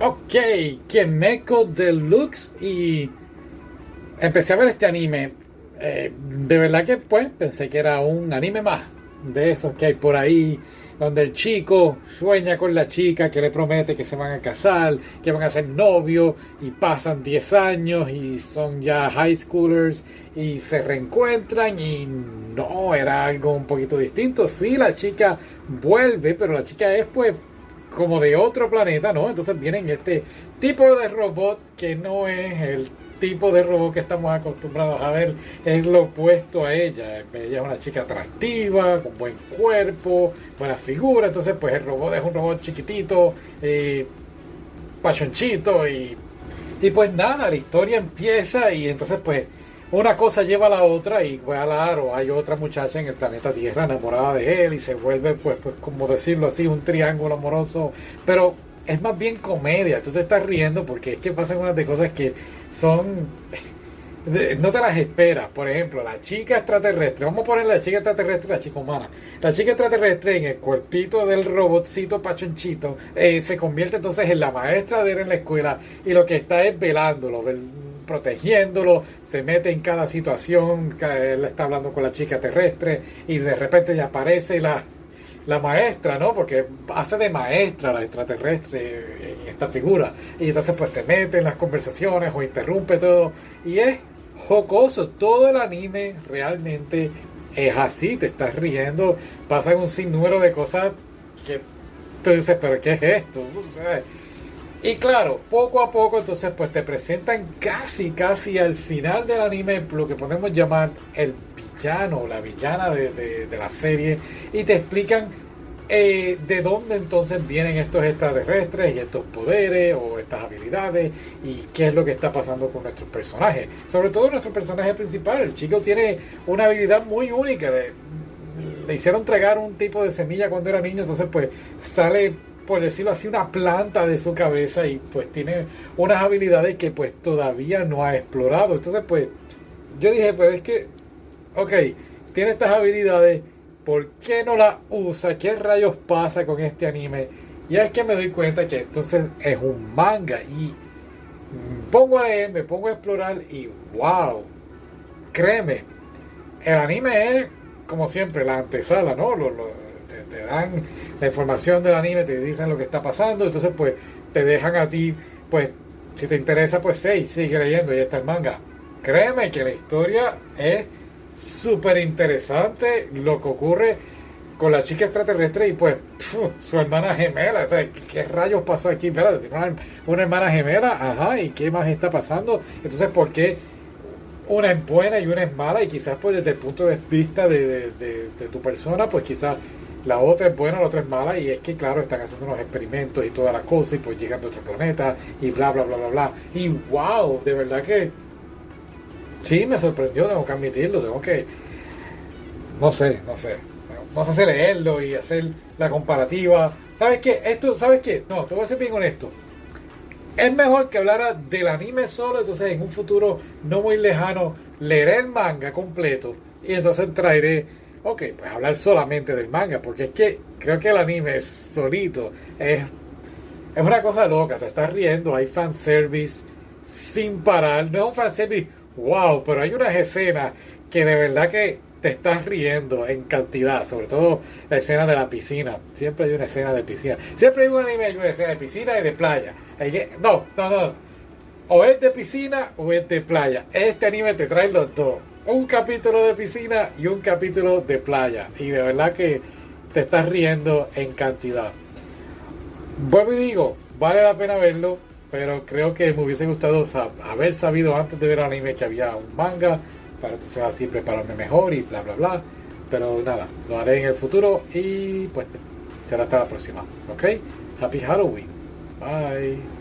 Ok, Kemeko Deluxe y empecé a ver este anime. Eh, de verdad que pues pensé que era un anime más de esos que hay por ahí, donde el chico sueña con la chica que le promete que se van a casar, que van a ser novios y pasan 10 años y son ya high schoolers y se reencuentran y no, era algo un poquito distinto. Sí, la chica vuelve, pero la chica es pues como de otro planeta, ¿no? Entonces vienen este tipo de robot que no es el tipo de robot que estamos acostumbrados a ver, es lo opuesto a ella. Ella es una chica atractiva, con buen cuerpo, buena figura, entonces pues el robot es un robot chiquitito, eh, pachonchito y, y pues nada, la historia empieza y entonces pues una cosa lleva a la otra y claro, hay otra muchacha en el planeta Tierra enamorada de él y se vuelve pues, pues como decirlo así, un triángulo amoroso, pero es más bien comedia, entonces estás riendo porque es que pasan unas de cosas que son no te las esperas. Por ejemplo, la chica extraterrestre. Vamos a poner la chica extraterrestre y la chica humana. La chica extraterrestre en el cuerpito del robotcito pachonchito eh, se convierte entonces en la maestra de él en la escuela y lo que está es velándolo, protegiéndolo, se mete en cada situación, él está hablando con la chica terrestre y de repente ya aparece la, la maestra, ¿no? Porque hace de maestra la extraterrestre en esta figura. Y entonces pues se mete en las conversaciones o interrumpe todo. Y es jocoso. Todo el anime realmente es así. Te estás riendo. Pasan un sinnúmero de cosas que tú dices, pero ¿qué es esto? Y claro, poco a poco entonces pues te presentan casi, casi al final del anime lo que podemos llamar el villano o la villana de, la serie y te explican eh, de dónde entonces vienen estos extraterrestres y estos poderes o estas habilidades y qué es lo que está pasando con nuestros personajes. Sobre todo nuestro personaje principal, el chico tiene una habilidad muy única. le hicieron tragar un tipo de semilla cuando era niño, entonces pues sale por decirlo así, una planta de su cabeza y pues tiene unas habilidades que pues todavía no ha explorado. Entonces pues yo dije, pues es que, ok, tiene estas habilidades, ¿por qué no las usa? ¿Qué rayos pasa con este anime? Y es que me doy cuenta que entonces es un manga y pongo a leer, me pongo a explorar y wow, créeme, el anime es como siempre la antesala, ¿no? Te dan la información del anime, te dicen lo que está pasando, entonces pues te dejan a ti, pues si te interesa, pues sí, sigue leyendo, y está el manga. Créeme que la historia es súper interesante, lo que ocurre con la chica extraterrestre y pues su hermana gemela. ¿Qué rayos pasó aquí? Una, una hermana gemela, ajá, ¿y qué más está pasando? Entonces, ¿por qué una es buena y una es mala? Y quizás pues desde el punto de vista de, de tu persona, pues quizás la otra es buena, la otra es mala, y es que, claro, están haciendo unos experimentos y todas las cosas, y pues llegan de otro planeta, y bla, bla, bla, bla, bla. Y wow, de verdad que sí me sorprendió, tengo que admitirlo, tengo que, no sé, no sé, no sé si leerlo y hacer la comparativa. ¿Sabes qué? Esto, ¿sabes qué? No, te voy a ser bien honesto. Es mejor que hablara del anime solo, entonces en un futuro no muy lejano leeré el manga completo y entonces traeré ok, pues hablar solamente del manga, porque es que creo que el anime es solito, es, es una cosa loca, te estás riendo, hay fanservice sin parar, no es un fanservice, wow, pero hay unas escenas que de verdad que te estás riendo en cantidad, sobre todo la escena de la piscina, siempre hay una escena de piscina, siempre hay un anime, hay una escena de piscina y de playa, no, no, no, o es de piscina o es de playa, este anime te trae los dos un capítulo de piscina y un capítulo de playa. Y de verdad que te estás riendo en cantidad. Vuelvo y digo, vale la pena verlo, pero creo que me hubiese gustado haber sabido antes de ver el anime que había un manga, para entonces así prepararme mejor y bla bla bla. Pero nada, lo haré en el futuro y pues será hasta la próxima. ¿Ok? Happy Halloween. Bye.